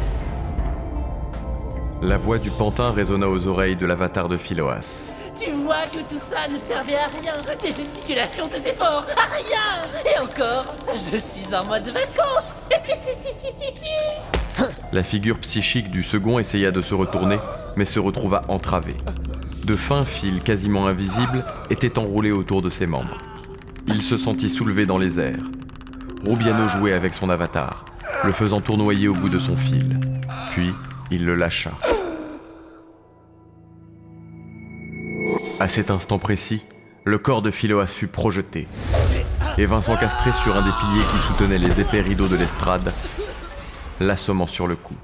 La voix du pantin résonna aux oreilles de l'avatar de Philoas. Tu vois que tout ça ne servait à rien. Tes gesticulations, tes efforts, à rien. Et encore, je suis en mode vacances. La figure psychique du second essaya de se retourner, mais se retrouva entravée. De fins fils quasiment invisibles étaient enroulés autour de ses membres. Il se sentit soulevé dans les airs. Rubiano jouait avec son avatar, le faisant tournoyer au bout de son fil. Puis, il le lâcha. À cet instant précis, le corps de Philoas fut projeté, et Vincent castré sur un des piliers qui soutenaient les épais rideaux de l'estrade, l'assommant sur le cou.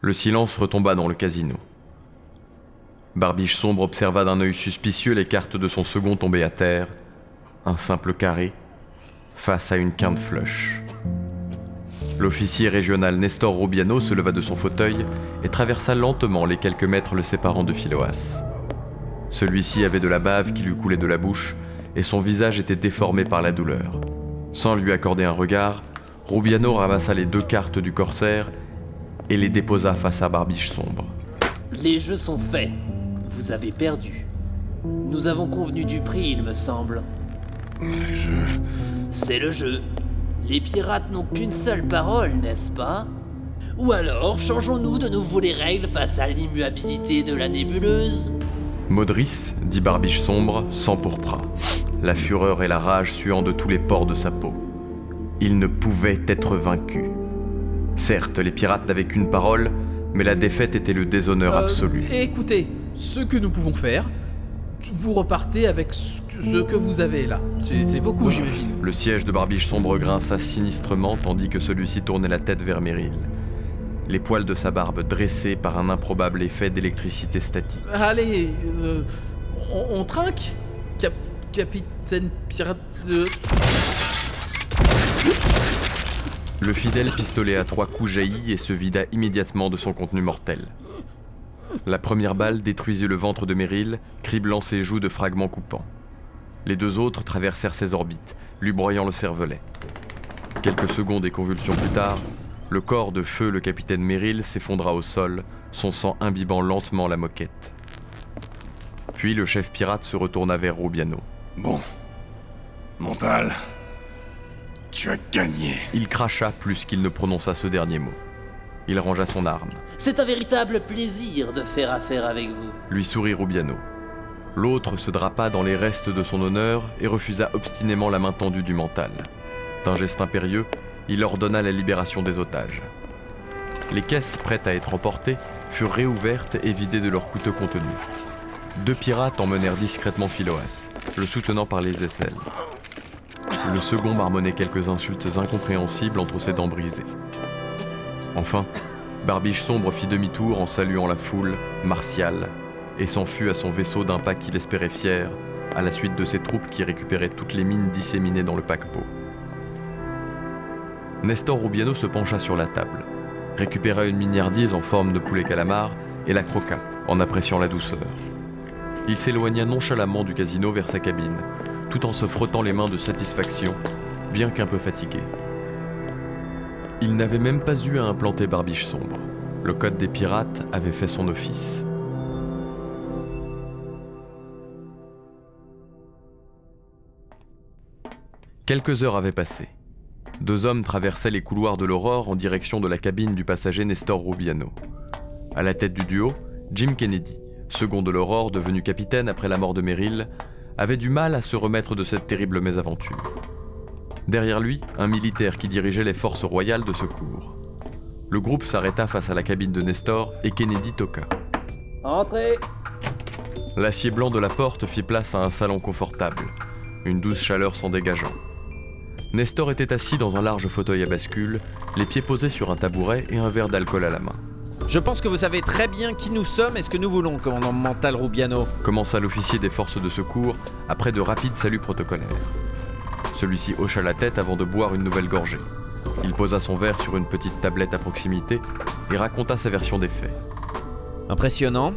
Le silence retomba dans le casino. Barbiche sombre observa d'un œil suspicieux les cartes de son second tombées à terre, un simple carré, face à une quinte flush. L'officier régional Nestor Rubiano se leva de son fauteuil et traversa lentement les quelques mètres le séparant de Philoas. Celui-ci avait de la bave qui lui coulait de la bouche et son visage était déformé par la douleur. Sans lui accorder un regard, Rubiano ramassa les deux cartes du corsaire et les déposa face à Barbiche sombre. Les jeux sont faits. Vous avez perdu. Nous avons convenu du prix, il me semble. Les jeux. C'est le jeu. Les pirates n'ont qu'une seule parole, n'est-ce pas? Ou alors, changeons-nous de nouveau les règles face à l'immuabilité de la nébuleuse? Modris, dit Barbiche sombre, s'empourpra, la fureur et la rage suant de tous les pores de sa peau. Il ne pouvait être vaincu. Certes, les pirates n'avaient qu'une parole, mais la défaite était le déshonneur Euh, absolu. Écoutez, ce que nous pouvons faire, vous repartez avec ce que, vous avez là. C'est c'est beaucoup, j'imagine. Le siège de Barbiche sombre grinça sinistrement tandis que celui-ci tournait la tête vers Meryl. les poils de sa barbe dressés par un improbable effet d'électricité statique. Allez, euh, on, on trinque Cap- Capitaine pirate. euh, Le fidèle pistolet à trois coups jaillit et se vida immédiatement de son contenu mortel. La première balle détruisit le ventre de Meryl, criblant ses joues de fragments coupants. Les deux autres traversèrent ses orbites, lui broyant le cervelet. Quelques secondes et convulsions plus tard, le corps de feu le capitaine Meryl s'effondra au sol, son sang imbibant lentement la moquette. Puis le chef pirate se retourna vers Rubiano. Bon. Mental. Tu as gagné. Il cracha plus qu'il ne prononça ce dernier mot. Il rangea son arme. C'est un véritable plaisir de faire affaire avec vous. lui sourit Rubiano. L'autre se drapa dans les restes de son honneur et refusa obstinément la main tendue du mental. D'un geste impérieux, il ordonna la libération des otages. Les caisses prêtes à être emportées furent réouvertes et vidées de leur coûteux contenu. Deux pirates emmenèrent discrètement Philoas, le soutenant par les aisselles. Le second marmonnait quelques insultes incompréhensibles entre ses dents brisées. Enfin, Barbiche Sombre fit demi-tour en saluant la foule, martiale, et s'enfuit à son vaisseau d'un pas qu'il espérait fier, à la suite de ses troupes qui récupéraient toutes les mines disséminées dans le paquebot. Nestor Rubiano se pencha sur la table, récupéra une miniardise en forme de poulet calamar et la croqua, en appréciant la douceur. Il s'éloigna nonchalamment du casino vers sa cabine, tout en se frottant les mains de satisfaction, bien qu'un peu fatigué. Il n'avait même pas eu à implanter Barbiche Sombre. Le code des pirates avait fait son office. Quelques heures avaient passé. Deux hommes traversaient les couloirs de l'aurore en direction de la cabine du passager Nestor Rubiano. À la tête du duo, Jim Kennedy, second de l'aurore devenu capitaine après la mort de Merrill, avait du mal à se remettre de cette terrible mésaventure. Derrière lui, un militaire qui dirigeait les forces royales de secours. Le groupe s'arrêta face à la cabine de Nestor et Kennedy toqua. Entrez L'acier blanc de la porte fit place à un salon confortable, une douce chaleur s'en dégageant. Nestor était assis dans un large fauteuil à bascule, les pieds posés sur un tabouret et un verre d'alcool à la main. Je pense que vous savez très bien qui nous sommes et ce que nous voulons, commandant mental Rubiano. Commença l'officier des forces de secours après de rapides saluts protocolaires. Celui-ci hocha la tête avant de boire une nouvelle gorgée. Il posa son verre sur une petite tablette à proximité et raconta sa version des faits. Impressionnant.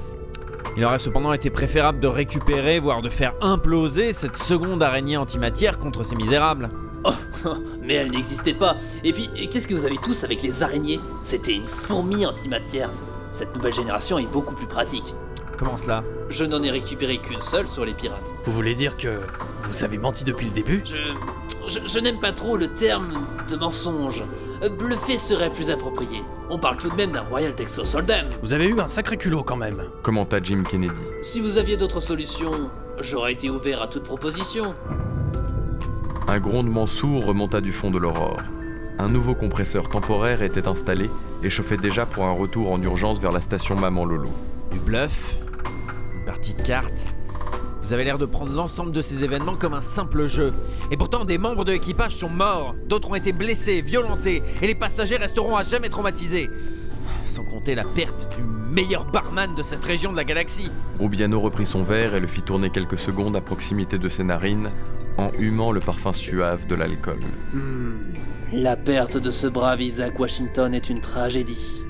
Il aurait cependant été préférable de récupérer, voire de faire imploser cette seconde araignée antimatière contre ces misérables. Oh, mais elle n'existait pas. Et puis, qu'est-ce que vous avez tous avec les araignées? C'était une fourmi antimatière. Cette nouvelle génération est beaucoup plus pratique. Comment cela Je n'en ai récupéré qu'une seule sur les pirates. Vous voulez dire que vous avez menti depuis le début? Je. Je, je n'aime pas trop le terme de mensonge. Euh, Bluffer serait plus approprié. On parle tout de même d'un Royal Texas Hold'em. Vous avez eu un sacré culot quand même. Commenta Jim Kennedy? Si vous aviez d'autres solutions, j'aurais été ouvert à toute proposition. Un grondement sourd remonta du fond de l'aurore. Un nouveau compresseur temporaire était installé et chauffait déjà pour un retour en urgence vers la station Maman Lolo. Du bluff partie de cartes Vous avez l'air de prendre l'ensemble de ces événements comme un simple jeu. Et pourtant, des membres de l'équipage sont morts, d'autres ont été blessés, violentés, et les passagers resteront à jamais traumatisés. Sans compter la perte du meilleur barman de cette région de la galaxie. Rubiano reprit son verre et le fit tourner quelques secondes à proximité de ses narines, en humant le parfum suave de l'alcool. Hmm. La perte de ce brave Isaac Washington est une tragédie.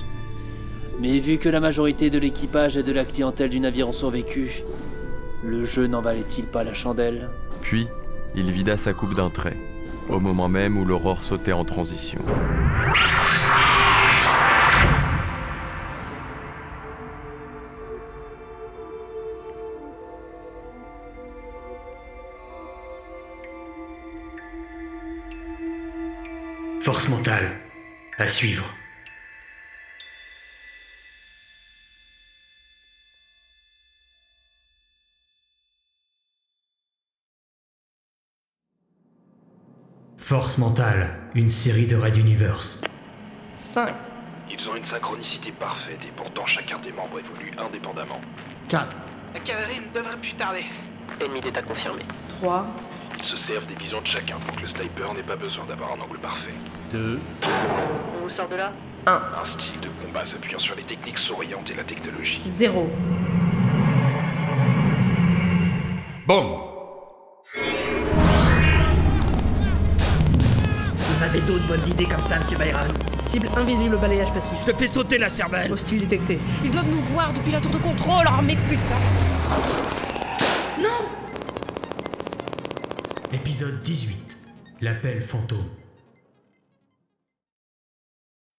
Mais vu que la majorité de l'équipage et de la clientèle du navire ont survécu, le jeu n'en valait-il pas la chandelle? Puis, il vida sa coupe d'un trait, au moment même où l'aurore sautait en transition. Force mentale. À suivre. Force mentale, une série de Red Universe. 5, Ils ont une synchronicité parfaite et pourtant chacun des membres évolue indépendamment. 4, La cavalerie ne devrait plus tarder. ennemi d'état confirmé. 3, Ils se servent des visions de chacun pour que le sniper n'ait pas besoin d'avoir un angle parfait. 2, On vous sort de là Un style de combat s'appuyant sur les techniques souriantes et la technologie. 0. Bon. Avez d'autres bonnes idées comme ça, monsieur Byron Cible invisible, balayage passif. Je te fais sauter la cervelle Hostile détecté. Ils doivent nous voir depuis la tour de contrôle, oh mais putain Non Épisode 18. L'appel fantôme.